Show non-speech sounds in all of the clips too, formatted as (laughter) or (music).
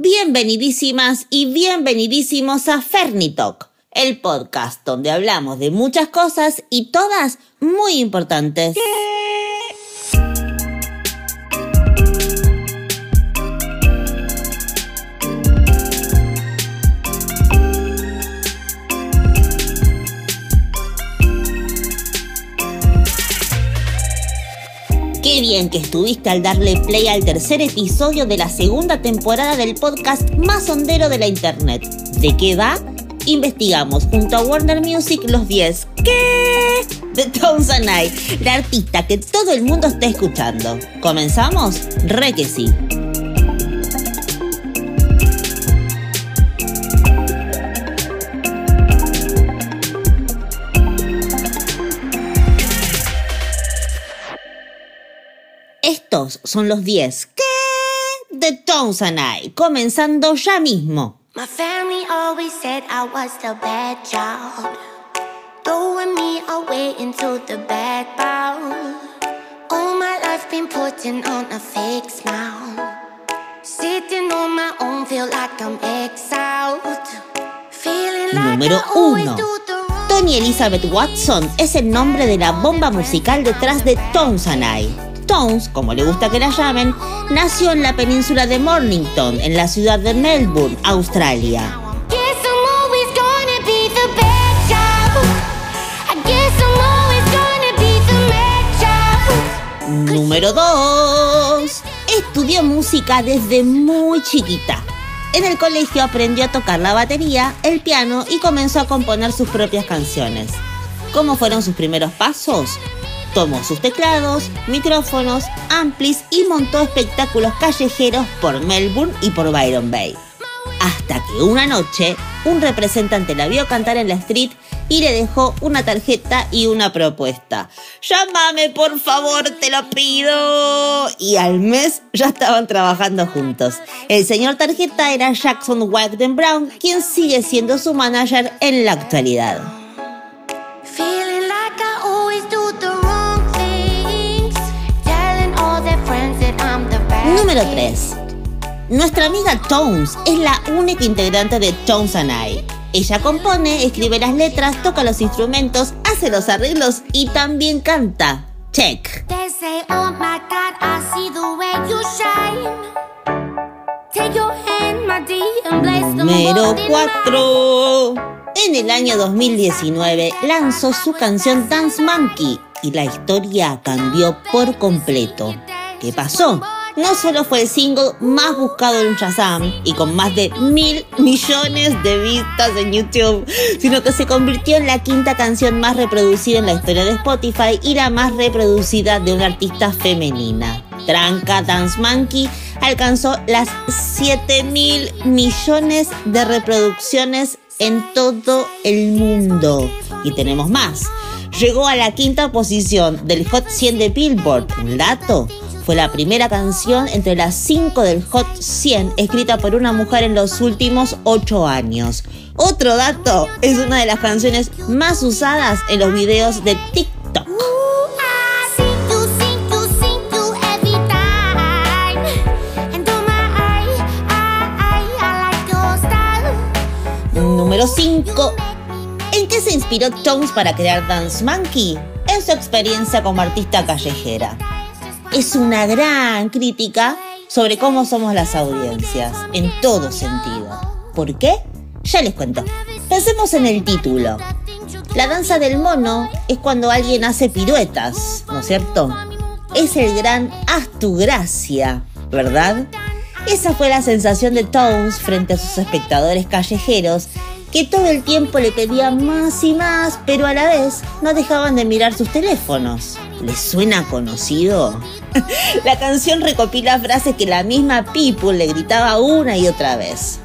Bienvenidísimas y bienvenidísimos a Fernitalk, el podcast donde hablamos de muchas cosas y todas muy importantes. Bien que estuviste al darle play al tercer episodio de la segunda temporada del podcast más hondero de la internet. ¿De qué va? Investigamos junto a Warner Music los 10 ¿Qué? de Tones and I, la artista que todo el mundo está escuchando. ¿Comenzamos? Re que sí. Estos son los 10 ¿Qué? de Tones and I, comenzando ya mismo. My family always said I was the bad child. Throwing me away into the bad bowl. All my life been putting on a fake smile. Sitting on my own, feel like I'm exiled. Feeling like Número I always do Tony Elizabeth Watson es el nombre de la bomba musical detrás de Tones and I. Tones, como le gusta que la llamen, nació en la península de Mornington, en la ciudad de Melbourne, Australia. Número 2. Estudió música desde muy chiquita. En el colegio aprendió a tocar la batería, el piano y comenzó a componer sus propias canciones. ¿Cómo fueron sus primeros pasos? Tomó sus teclados, micrófonos, amplis y montó espectáculos callejeros por Melbourne y por Byron Bay. Hasta que una noche, un representante la vio cantar en la street y le dejó una tarjeta y una propuesta. Llámame, por favor, te lo pido. Y al mes ya estaban trabajando juntos. El señor tarjeta era Jackson Wagden Brown, quien sigue siendo su manager en la actualidad. Número kid. 3. Nuestra amiga Tones es la única integrante de Tones and I. Ella compone, escribe las letras, toca los instrumentos, hace los arreglos y también canta. Check. Oh Número morning 4. En el año 2019 lanzó su canción Dance Monkey y la historia cambió por completo. ¿Qué pasó? No solo fue el single más buscado en Shazam y con más de mil millones de vistas en YouTube, sino que se convirtió en la quinta canción más reproducida en la historia de Spotify y la más reproducida de una artista femenina. Tranca Dance Monkey alcanzó las 7 mil millones de reproducciones en todo el mundo. Y tenemos más. Llegó a la quinta posición del Hot 100 de Billboard. Un dato. Fue la primera canción entre las 5 del Hot 100 escrita por una mujer en los últimos 8 años. Otro dato, es una de las canciones más usadas en los videos de TikTok. Número 5. ¿En qué se inspiró Tones para crear Dance Monkey? En su experiencia como artista callejera. Es una gran crítica sobre cómo somos las audiencias, en todo sentido. ¿Por qué? Ya les cuento. Pensemos en el título. La danza del mono es cuando alguien hace piruetas, ¿no es cierto? Es el gran haz tu gracia, ¿verdad? Esa fue la sensación de Tones frente a sus espectadores callejeros que todo el tiempo le pedían más y más, pero a la vez no dejaban de mirar sus teléfonos. ¿Les suena conocido? (laughs) la canción recopila frases que la misma People le gritaba una y otra vez.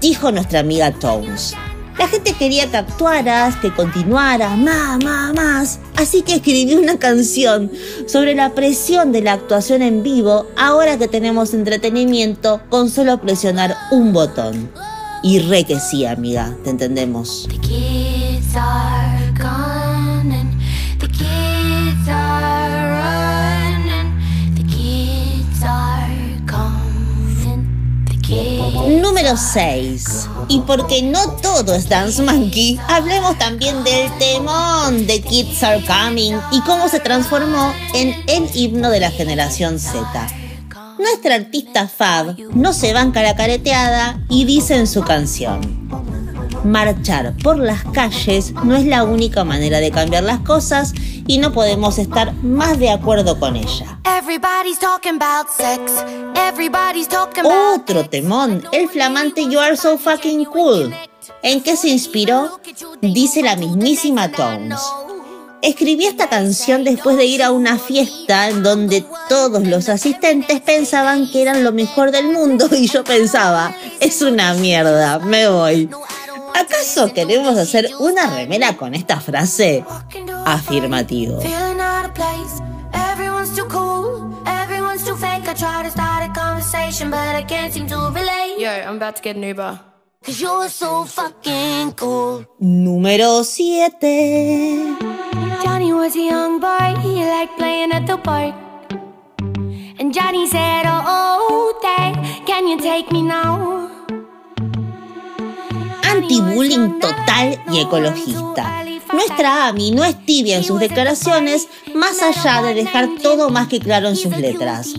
Dijo nuestra amiga Tones. La gente quería que actuaras, que continuaras, más, más, más. Así que escribió una canción sobre la presión de la actuación en vivo ahora que tenemos entretenimiento con solo presionar un botón. Y re que sí, amiga, te entendemos. Número 6. Y porque no todo es Dance Monkey, hablemos también del temón de Kids Are Coming y cómo se transformó en el himno de la generación Z. Nuestra artista Fab no se banca la careteada y dice en su canción, marchar por las calles no es la única manera de cambiar las cosas y no podemos estar más de acuerdo con ella. Otro temón, el flamante You Are So Fucking Cool. ¿En qué se inspiró? Dice la mismísima Tones. Escribí esta canción después de ir a una fiesta en donde todos los asistentes pensaban que eran lo mejor del mundo (laughs) y yo pensaba, es una mierda, me voy. ¿Acaso queremos hacer una remera con esta frase? Afirmativo. Número 7. Johnny was a young boy, he liked playing at the park. And Johnny said, Oh, Dad, can you take me now? Anti-bullying total y ecologista. Nuestra Amy no es tibia en sus declaraciones, más allá de dejar todo más que claro en sus letras.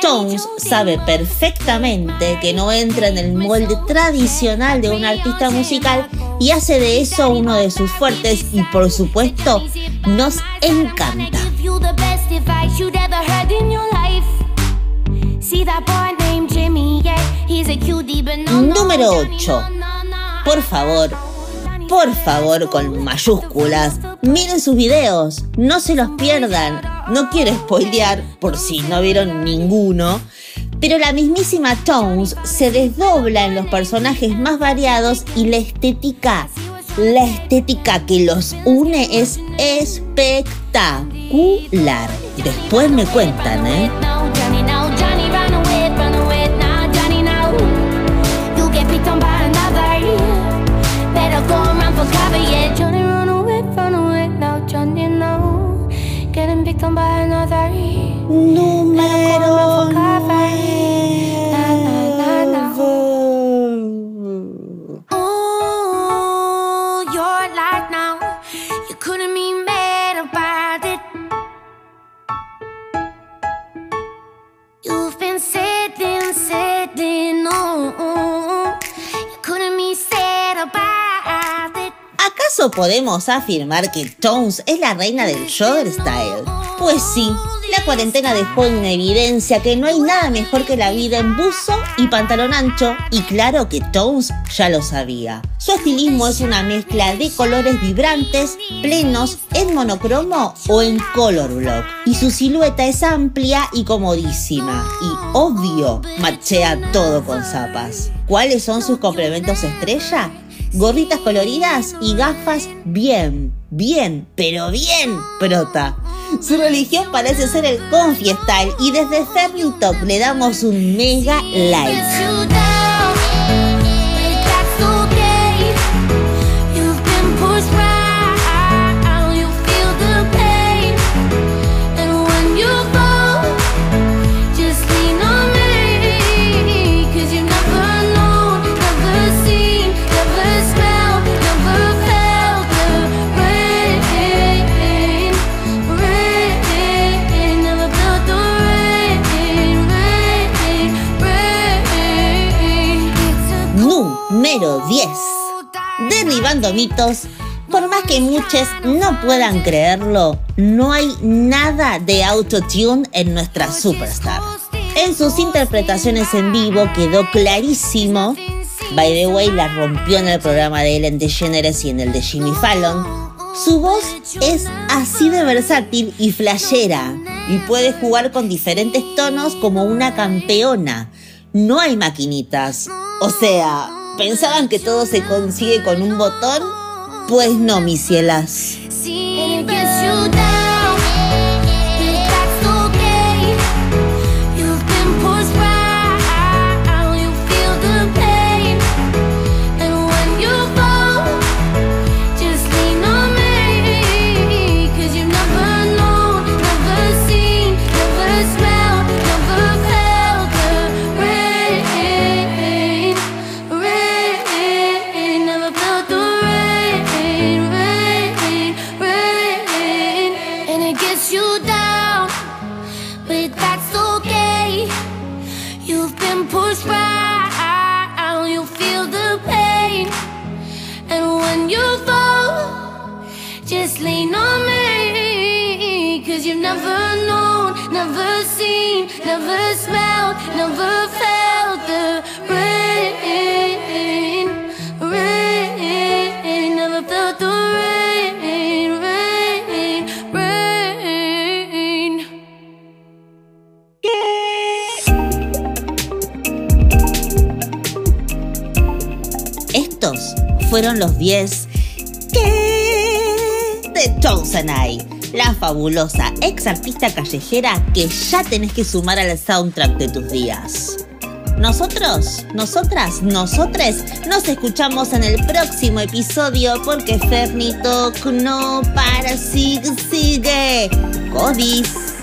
Tones sabe perfectamente que no entra en el molde tradicional de un artista musical y hace de eso uno de sus fuertes y por supuesto nos encanta. Número 8 por favor, por favor, con mayúsculas, miren sus videos, no se los pierdan. No quiero spoilear por si no vieron ninguno, pero la mismísima Tones se desdobla en los personajes más variados y la estética, la estética que los une es espectacular. Después me cuentan, ¿eh? Número ¿Acaso podemos afirmar que Tones es la reina del Jogger Style? Pues sí, la cuarentena dejó en evidencia que no hay nada mejor que la vida en buzo y pantalón ancho, y claro que Tones ya lo sabía. Su estilismo es una mezcla de colores vibrantes, plenos, en monocromo o en color block, y su silueta es amplia y comodísima, y obvio, machea todo con zapas. ¿Cuáles son sus complementos estrella? gorritas coloridas y gafas bien, bien, pero bien prota. Su religión parece ser el Confi Style y desde Ferry Top le damos un mega like. Por más que muchos no puedan creerlo, no hay nada de autotune en nuestra superstar. En sus interpretaciones en vivo quedó clarísimo. By the way, la rompió en el programa de Ellen DeGeneres y en el de Jimmy Fallon. Su voz es así de versátil y flashera y puede jugar con diferentes tonos como una campeona. No hay maquinitas. O sea, ¿Pensaban que todo se consigue con un botón? Pues no, mis cielas. pushed by, you feel the pain. And when you fall, just lean on me. Cause you've never known, never seen, never smelled, never felt. Fueron los 10 que de and I, la fabulosa ex artista callejera que ya tenés que sumar al soundtrack de tus días. Nosotros, nosotras, nosotres nos escuchamos en el próximo episodio porque Fernito no para, sigue, sigue. Codis.